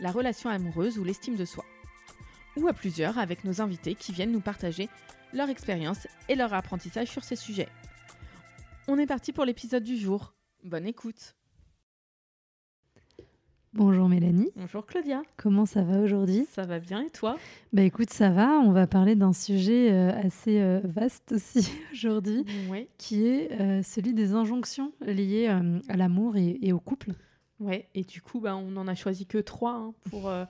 la relation amoureuse ou l'estime de soi. Ou à plusieurs avec nos invités qui viennent nous partager leur expérience et leur apprentissage sur ces sujets. On est parti pour l'épisode du jour. Bonne écoute. Bonjour Mélanie. Bonjour Claudia. Comment ça va aujourd'hui? Ça va bien et toi? Bah écoute, ça va. On va parler d'un sujet euh, assez euh, vaste aussi aujourd'hui, qui est euh, celui des injonctions liées à l'amour et, et au couple. Ouais. Et du coup, bah, on n'en a choisi que trois hein, euh,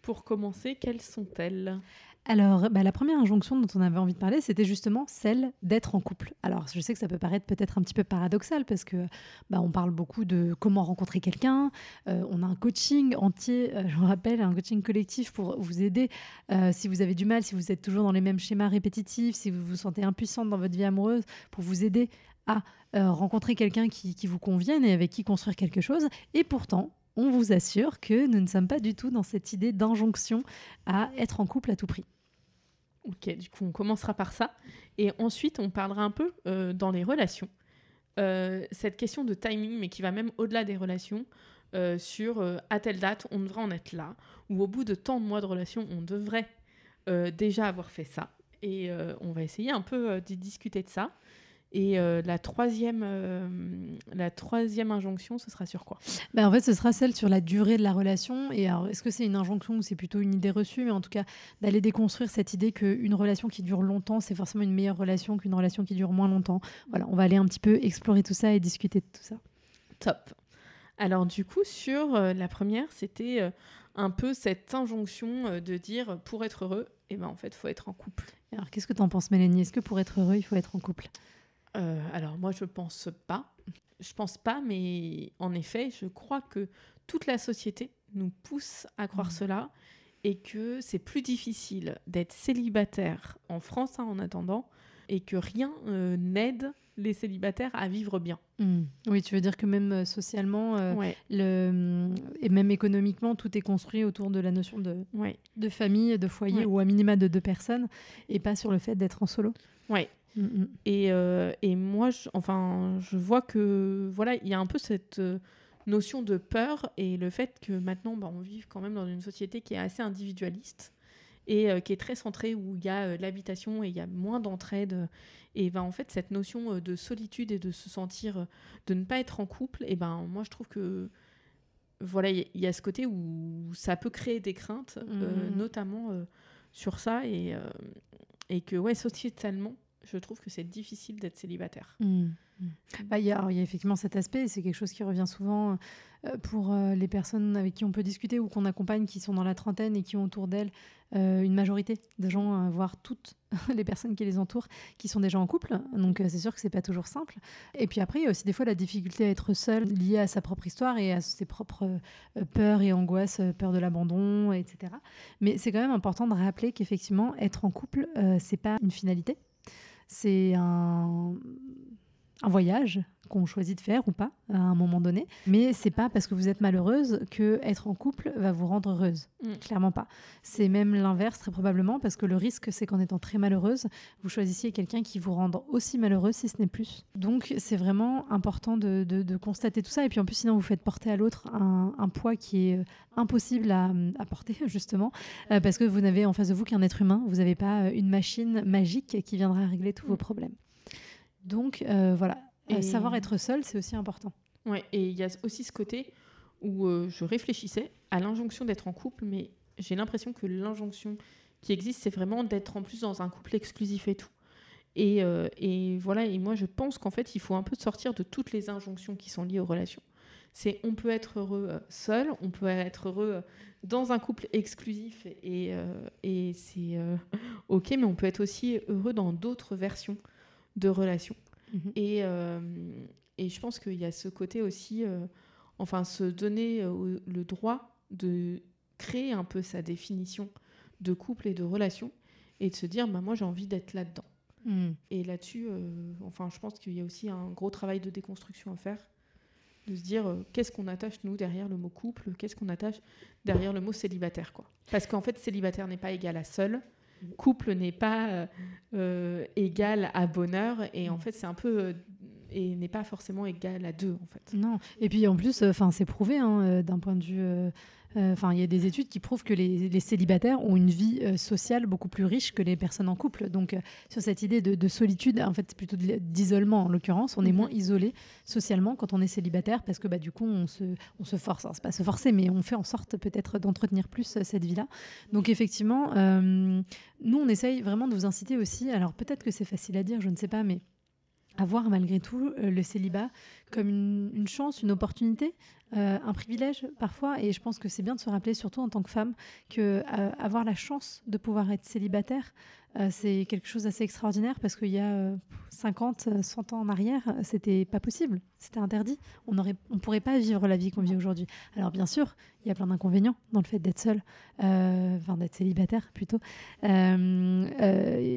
pour commencer. Quelles sont-elles? Alors, bah, la première injonction dont on avait envie de parler, c'était justement celle d'être en couple. Alors, je sais que ça peut paraître peut-être un petit peu paradoxal parce que bah, on parle beaucoup de comment rencontrer quelqu'un. Euh, on a un coaching entier, euh, je vous rappelle, un coaching collectif pour vous aider euh, si vous avez du mal, si vous êtes toujours dans les mêmes schémas répétitifs, si vous vous sentez impuissante dans votre vie amoureuse, pour vous aider à rencontrer quelqu'un qui, qui vous convienne et avec qui construire quelque chose. Et pourtant, on vous assure que nous ne sommes pas du tout dans cette idée d'injonction à être en couple à tout prix. Ok, du coup, on commencera par ça. Et ensuite, on parlera un peu euh, dans les relations. Euh, cette question de timing, mais qui va même au-delà des relations, euh, sur à telle date, on devrait en être là, ou au bout de tant de mois de relation, on devrait déjà avoir fait ça. Et on va essayer un peu d'y discuter de ça. Et euh, la, troisième, euh, la troisième injonction, ce sera sur quoi? Ben, en fait, ce sera celle sur la durée de la relation. Et alors, est-ce que c'est une injonction ou c'est plutôt une idée reçue? Mais en tout cas, d'aller déconstruire cette idée qu'une relation qui dure longtemps, c'est forcément une meilleure relation qu'une relation qui dure moins longtemps. Voilà, on va aller un petit peu explorer tout ça et discuter de tout ça. Top. Alors du coup, sur euh, la première, c'était euh, un peu cette injonction euh, de dire pour être heureux, et ben en fait, faut être en couple. Alors, qu'est-ce que tu en penses, Mélanie? Est-ce que pour être heureux, il faut être en couple? Euh, alors moi, je pense pas. Je pense pas, mais en effet, je crois que toute la société nous pousse à croire Mhm. cela et que c'est plus difficile d'être célibataire en France hein, en attendant et que rien euh, n'aide les célibataires à vivre bien. Hmm. Oui, tu veux dire que même euh, socialement euh, Ouais, le, et même économiquement, tout est construit autour de la notion de, ouais, de famille, de foyer Ouais. ou à minima de deux personnes et pas sur le fait d'être en solo. ouais. Hmm, hmm. Et, euh, et moi, je, enfin, je vois que voilà, il y a un peu cette euh, notion de peur et le fait que maintenant, bah, on vit quand même dans une société qui est assez individualiste et euh, qui est très centrée où il y a euh, l'habitation et il y a moins d'entraide. Et ben en fait, cette notion de solitude et de se sentir, de ne pas être en couple, et ben moi, je trouve que voilà, il y, a ce côté où ça peut créer des craintes, Mhm. notamment sur ça et, et que ouais, sociétalement, je trouve que c'est difficile d'être célibataire. Mm. Mm. Bah, Il y, a- effectivement cet aspect, c'est quelque chose qui revient souvent euh, pour euh, les personnes avec qui on peut discuter ou qu'on accompagne qui sont dans la trentaine et qui ont autour d'elles euh, une majorité de gens, voire toutes les personnes qui les entourent, qui sont déjà en couple. Donc c'est sûr que c'est pas toujours simple. Et puis après, il y a aussi des fois la difficulté à être seul liée à sa propre histoire et à ses propres peurs et angoisses, peur de l'abandon, etc. Mais c'est quand même important de rappeler qu'effectivement, être en couple, c'est pas une finalité. C'est un, un voyage qu'on choisit de faire ou pas à un moment donné. Mais c'est pas parce que vous êtes malheureuse que être en couple va vous rendre heureuse. Mm. Clairement pas. C'est même l'inverse très probablement parce que le risque c'est qu'en étant très malheureuse, vous choisissiez quelqu'un qui vous rende aussi malheureuse si ce n'est plus. Donc c'est vraiment important de, de- de constater tout ça. Et puis en plus sinon vous faites porter à l'autre un, un poids qui est euh, impossible à, à porter justement euh, parce que vous n'avez en face de vous qu'un être humain. Vous n'avez pas euh, une machine magique qui viendra régler tous vos Mm. problèmes. Donc euh, voilà, Euh, Et- savoir être seul, c'est aussi important. Ouais, et il y a aussi ce côté où euh, je réfléchissais à l'injonction d'être en couple, mais j'ai l'impression que l'injonction qui existe, c'est vraiment d'être en plus dans un couple exclusif et tout. Et, euh, et voilà, et moi je pense qu'en fait, il faut un peu sortir de toutes les injonctions qui sont liées aux relations. C'est on peut être heureux seul, on peut être heureux dans un couple exclusif et, euh, et c'est ok, mais on peut être aussi heureux dans d'autres versions de relations. Mhm. Et, euh, et je pense qu'il y a ce côté aussi, euh, enfin, se donner euh, le droit de créer un peu sa définition de couple et de relation et de se dire bah, moi j'ai envie d'être là-dedans. Mm. Et là-dessus, enfin, je pense qu'il y a aussi un gros travail de déconstruction à faire, de se dire euh, qu'est-ce qu'on attache nous derrière le mot couple, qu'est-ce qu'on attache derrière le mot célibataire, quoi? Parce qu'en fait, célibataire n'est pas égal à seul, couple n'est pas euh, euh, égal à bonheur, et en fait, c'est un peu euh, et n'est pas forcément égal à deux, en fait. Non. Et puis en plus, enfin, c'est prouvé hein, euh, d'un point de vue. euh, euh, Enfin, il y a des études qui prouvent que les, les célibataires ont une vie euh, sociale beaucoup plus riche que les personnes en couple. Donc, euh, sur cette idée de, de solitude, en fait, c'est plutôt d'isolement en l'occurrence. On est Mhm. moins isolé socialement quand on est célibataire parce que bah, du coup, on se, on se force. Alors, c'est pas se forcer, mais on fait en sorte peut-être d'entretenir plus euh, cette vie-là. Donc, effectivement, nous, on essaye vraiment de vous inciter aussi. Alors, peut-être que c'est facile à dire, je ne sais pas, mais à voir malgré tout euh, le célibat comme une, chance, une opportunité, euh, un privilège parfois. Et je pense que c'est bien de se rappeler, surtout en tant que femme, que euh, avoir la chance de pouvoir être célibataire, c'est quelque chose d'assez extraordinaire parce qu'il y a euh, 50, euh, 100 ans en arrière, c'était pas possible, c'était interdit. On ne on pourrait pas vivre la vie qu'on vit aujourd'hui. Alors bien sûr, il y a plein d'inconvénients dans le fait d'être seul, euh, enfin d'être célibataire plutôt. Il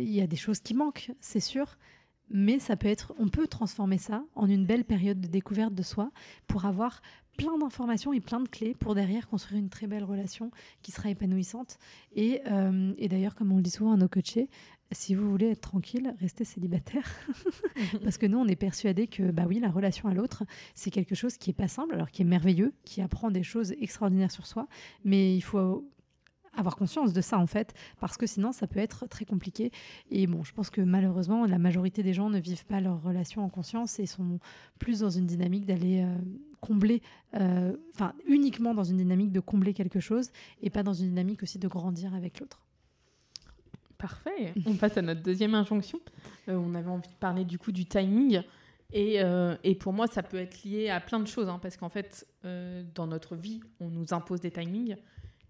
y a des choses qui manquent, c'est sûr. Mais ça peut être, on peut transformer ça en une belle période de découverte de soi pour avoir plein d'informations et plein de clés pour derrière construire une très belle relation qui sera épanouissante. Et, euh, et d'ailleurs, comme on le dit souvent à nos coachés, si vous voulez être tranquille, restez célibataire. Parce que nous, on est persuadés que, bah oui, la relation à l'autre, c'est quelque chose qui est pas simple, alors qui est merveilleux, qui apprend des choses extraordinaires sur soi. Mais il faut avoir conscience de ça, en fait, parce que sinon, ça peut être très compliqué. Et bon, je pense que malheureusement, la majorité des gens ne vivent pas leur relation en conscience et sont plus dans une dynamique d'aller euh, combler, euh, enfin, uniquement dans une dynamique de combler quelque chose et pas dans une dynamique aussi de grandir avec l'autre. Parfait. On passe à notre deuxième injonction. Euh, on avait envie de parler du coup du timing. Et, et pour moi, ça peut être lié à plein de choses. hein, parce qu'en fait, dans notre vie, on nous impose des timings.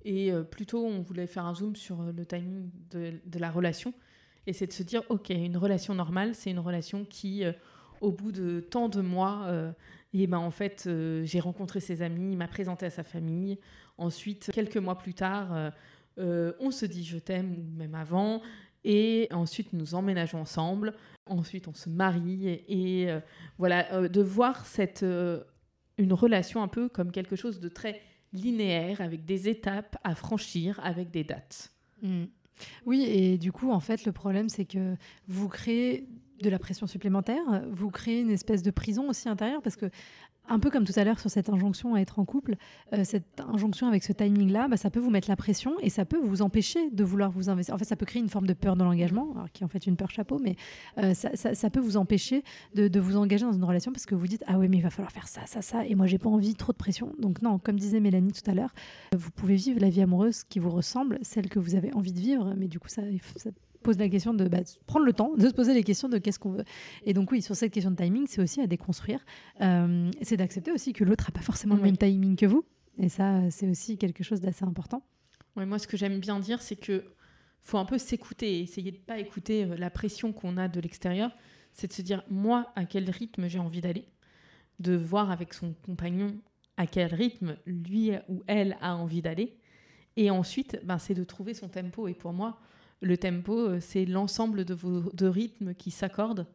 Et euh, plutôt, on voulait faire un zoom sur euh, le timing de, la relation. Et c'est de se dire, OK, une relation normale, c'est une relation qui, euh, au bout de tant de mois, et ben, en fait, j'ai rencontré ses amis, il m'a présenté à sa famille. Ensuite, quelques mois plus tard, on se dit je t'aime, ou même avant. Et ensuite, nous emménageons ensemble. Ensuite, on se marie. Et, et, voilà, de voir cette, une relation un peu comme quelque chose de très linéaire, avec des étapes à franchir, avec des dates. Mm. Oui, et du coup, en fait, le problème, c'est que vous créez de la pression supplémentaire, vous créez une espèce de prison aussi intérieure, parce que, un peu comme tout à l'heure sur cette injonction à être en couple, euh, cette injonction avec ce timing-là, bah, ça peut vous mettre la pression et ça peut vous empêcher de vouloir vous investir. En fait, ça peut créer une forme de peur de l'engagement, qui est en fait une peur chapeau, mais euh, ça, peut vous empêcher de, vous engager dans une relation parce que vous dites Ah ouais, mais il va falloir faire ça, ça, ça, et moi, j'ai pas envie, trop de pression. Donc, non, comme disait Mélanie tout à l'heure, vous pouvez vivre la vie amoureuse qui vous ressemble, celle que vous avez envie de vivre, mais du coup, ça pose la question de bah, prendre le temps de se poser les questions de qu'est-ce qu'on veut. Et donc oui, sur cette question de timing, c'est aussi à déconstruire. Euh, c'est d'accepter aussi que l'autre n'a pas forcément le même timing que vous. Et ça, c'est aussi quelque chose d'assez important. Ouais, moi, ce que j'aime bien dire, c'est que faut un peu s'écouter et essayer de pas écouter euh, la pression qu'on a de l'extérieur. C'est de se dire, moi, à quel rythme j'ai envie d'aller? De voir avec son compagnon à quel rythme lui ou elle a envie d'aller. Et ensuite, ben, c'est de trouver son tempo. Et pour moi, le tempo, euh, c'est l'ensemble de vos de rythmes qui s'accordent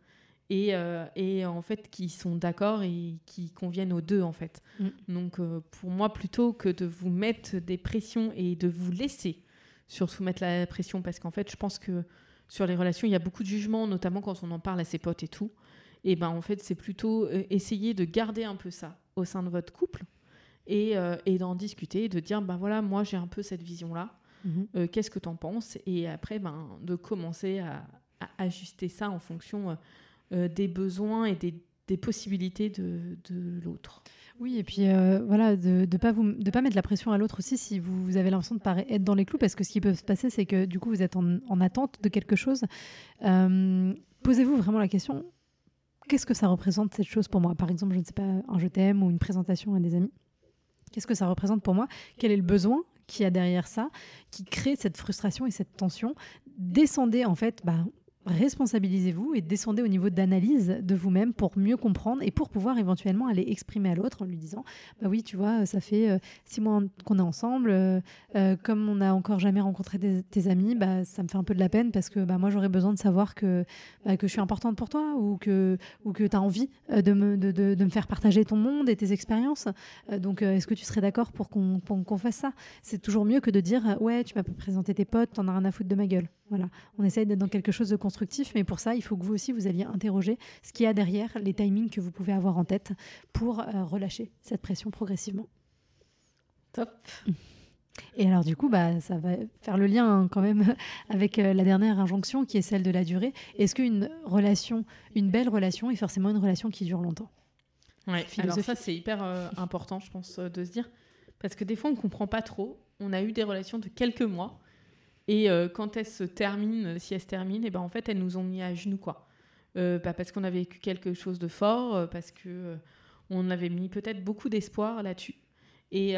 et, euh, et en fait qui sont d'accord et qui conviennent aux deux en fait. Mm. Donc euh, pour moi, plutôt que de vous mettre des pressions et de vous laisser surtout mettre la pression, parce qu'en fait, je pense que sur les relations, il y a beaucoup de jugements, notamment quand on en parle à ses potes et tout. Et ben en fait, c'est plutôt euh, essayer de garder un peu ça au sein de votre couple et, euh, et d'en discuter, de dire ben voilà, moi j'ai un peu cette vision-là. Euh, Qu'est-ce que tu en penses Et après, ben, de commencer à, à ajuster ça en fonction euh, euh, des besoins et des, des possibilités de, de l'autre. Oui, et puis euh, voilà, de ne pas, vous- de pas mettre la pression à l'autre aussi si vous, vous avez l'impression de être dans les clous, parce que ce qui peut se passer, c'est que du coup, vous êtes en, en attente de quelque chose. Posez-vous vraiment la question, qu'est-ce que ça représente cette chose pour moi? Par exemple, je ne sais pas, un je t'aime ou une présentation à des amis. Qu'est-ce que ça représente pour moi? Quel est le besoin? Qu'il y a derrière ça qui crée cette frustration et cette tension Descendez en fait bah, responsabilisez-vous et descendez au niveau d'analyse de vous-même pour mieux comprendre et pour pouvoir éventuellement aller exprimer à l'autre en lui disant bah oui tu vois ça fait euh, six mois qu'on est ensemble euh, euh, comme on n'a encore jamais rencontré tes amis bah ça me fait un peu de la peine parce que bah moi j'aurais besoin de savoir que bah, que je suis importante pour toi ou que ou que tu as envie de me de, de, me faire partager ton monde et tes expériences. Donc est-ce que tu serais d'accord pour qu'on qu'on fasse ça? C'est toujours mieux que de dire ouais tu m'as présenté tes potes t'en as rien à foutre de ma gueule voilà on essaye d'être dans quelque chose de constructif, mais pour ça, il faut que vous aussi, vous alliez interroger ce qu'il y a derrière, les timings que vous pouvez avoir en tête pour euh, relâcher cette pression progressivement. Top. Et alors du coup, bah, ça va faire le lien hein, quand même avec euh, la dernière injonction qui est celle de la durée. Est-ce qu'une relation, une belle relation est forcément une relation qui dure longtemps? Ouais, alors ça c'est hyper euh, important je pense de se dire. Parce que des fois on ne comprend pas trop. On a eu des relations de quelques mois et euh, quand elles se terminent, euh, si elles se terminent, et eh ben en fait, elles nous ont mis à genoux, quoi. Euh, bah, parce qu'on a vécu quelque chose de fort, parce que on avait mis peut-être beaucoup d'espoir là-dessus. Et,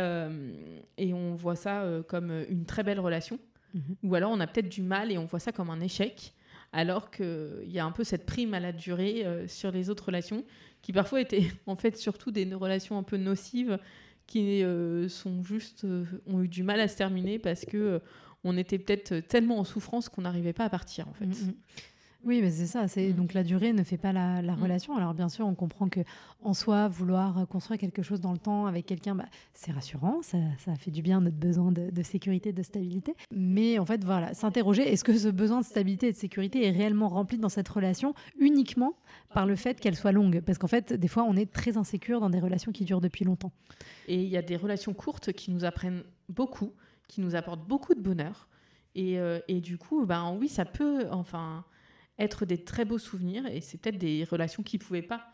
et, on voit ça comme une très belle relation. Mhm. Ou alors on a peut-être du mal et on voit ça comme un échec. Alors qu'il y a un peu cette prime à la durée sur les autres relations, qui parfois étaient en fait surtout des relations un peu nocives, qui sont juste, ont eu du mal à se terminer parce que on était peut-être tellement en souffrance qu'on n'arrivait pas à partir en fait. Mm, mm. Oui, mais c'est ça. C'est mm. donc la durée ne fait pas la, relation. Alors bien sûr, on comprend que en soi, vouloir construire quelque chose dans le temps avec quelqu'un, bah, c'est rassurant. Ça, fait du bien notre besoin de, sécurité, de stabilité. Mais en fait, voilà, s'interroger est-ce que ce besoin de stabilité et de sécurité est réellement rempli dans cette relation uniquement par le fait qu'elle soit longue? Parce qu'en fait, des fois, on est très insécure dans des relations qui durent depuis longtemps. Et il y a des relations courtes qui nous apprennent beaucoup qui nous apporte beaucoup de bonheur. Et, euh, et, du coup, ben oui, ça peut enfin être des très beaux souvenirs et c'est peut-être des relations qui ne pouvaient pas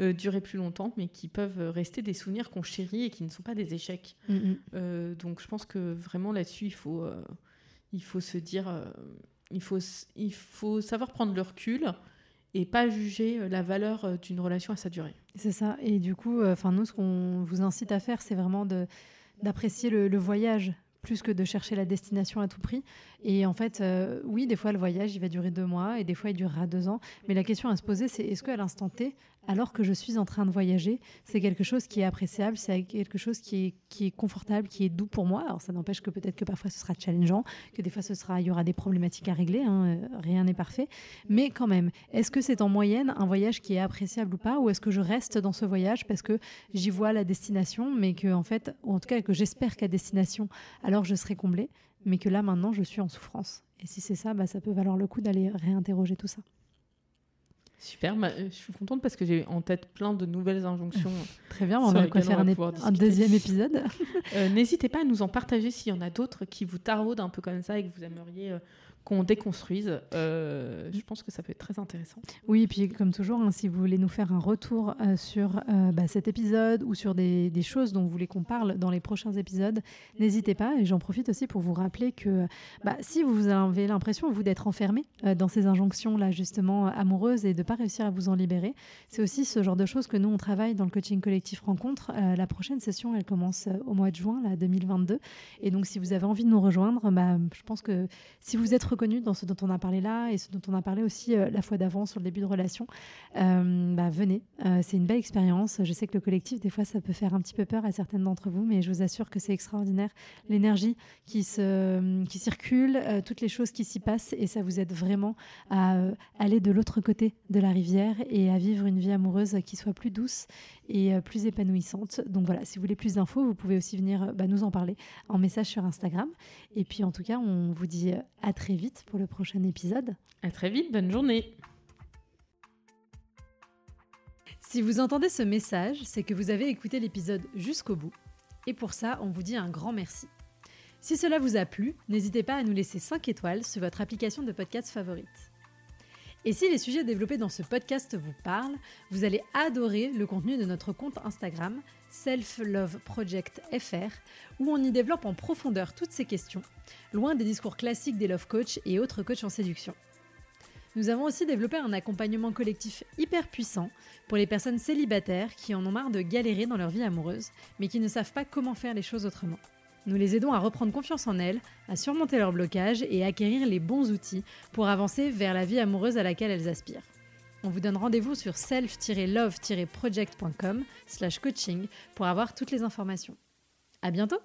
euh, durer plus longtemps, mais qui peuvent rester des souvenirs qu'on chérit et qui ne sont pas des échecs. Mm, mm. Euh, donc je pense que vraiment là-dessus, il faut, il faut se dire, il, faut, il faut savoir prendre le recul et pas juger la valeur d'une relation à sa durée. C'est ça. Et du coup, enfin nous, ce qu'on vous incite à faire, c'est vraiment de d'apprécier le, le, voyage plus que de chercher la destination à tout prix. Et en fait, euh, oui, des fois, le voyage, il va durer deux mois et des fois, il durera deux ans. Mais la question à se poser, c'est est-ce qu'à l'instant T, alors que je suis en train de voyager, c'est quelque chose qui est appréciable, c'est quelque chose qui est, qui est confortable, qui est doux pour moi? Alors, ça n'empêche que peut-être que parfois, ce sera challengeant, que des fois, ce sera, il y aura des problématiques à régler. Hein, euh, rien n'est parfait. Mais quand même, est-ce que c'est en moyenne un voyage qui est appréciable ou pas? Ou est-ce que je reste dans ce voyage parce que j'y vois la destination, mais que, en fait, ou en tout cas, que j'espère qu'à destination, alors je serai comblée mais que là maintenant je suis en souffrance. Et si c'est ça, bah, ça peut valoir le coup d'aller réinterroger tout ça. Super, bah, je suis contente parce que j'ai en tête plein de nouvelles injonctions. Très bien, on va faire un, deuxième épisode. Euh, n'hésitez pas à nous en partager s'il y en a d'autres qui vous taraudent un peu comme ça et que vous aimeriez euh, qu'on déconstruise. Euh, je pense que ça peut être très intéressant. Oui, et puis comme toujours, hein, si vous voulez nous faire un retour euh, sur euh, bah, cet épisode ou sur des, choses dont vous voulez qu'on parle dans les prochains épisodes, n'hésitez pas. Et j'en profite aussi pour vous rappeler que bah, si vous avez l'impression, vous, d'être enfermé dans ces injonctions-là, justement, amoureuses et de ne pas réussir à vous en libérer, c'est aussi ce genre de choses que nous, on travaille dans le coaching collectif Rencontre. la prochaine session, elle commence au mois de juin, là, 2022. Et donc, si vous avez envie de nous rejoindre, bah, je pense que si vous êtes reconnu dans ce dont on a parlé là et ce dont on a parlé aussi euh, la fois d'avant sur le début de relation, euh, bah, venez. Euh, c'est une belle expérience. Je sais que le collectif, des fois, ça peut faire un petit peu peur à certaines d'entre vous, mais je vous assure que c'est extraordinaire. L'énergie qui, qui circule, toutes les choses qui s'y passent, et ça vous aide vraiment à aller de l'autre côté de la rivière et à vivre une vie amoureuse qui soit plus douce et plus épanouissante. Donc voilà, si vous voulez plus d'infos, vous pouvez aussi venir bah, nous en parler en message sur Instagram. Et puis en tout cas, on vous dit à très vite pour le prochain épisode. À très vite, bonne journée. Si vous entendez ce message, c'est que vous avez écouté l'épisode jusqu'au bout. Et pour ça, on vous dit un grand merci. Si cela vous a plu, n'hésitez pas à nous laisser 5 étoiles sur votre application de podcast favorite. Et si les sujets développés dans ce podcast vous parlent, vous allez adorer le contenu de notre compte Instagram Self où on y développe en profondeur toutes ces questions, loin des discours classiques des love coach et autres coachs en séduction. Nous avons aussi développé un accompagnement collectif hyper puissant pour les personnes célibataires qui en ont marre de galérer dans leur vie amoureuse, mais qui ne savent pas comment faire les choses autrement. Nous les aidons à reprendre confiance en elles, à surmonter leurs blocages et à acquérir les bons outils pour avancer vers la vie amoureuse à laquelle elles aspirent. On vous donne rendez-vous sur self-love-project.com slash coaching pour avoir toutes les informations. À bientôt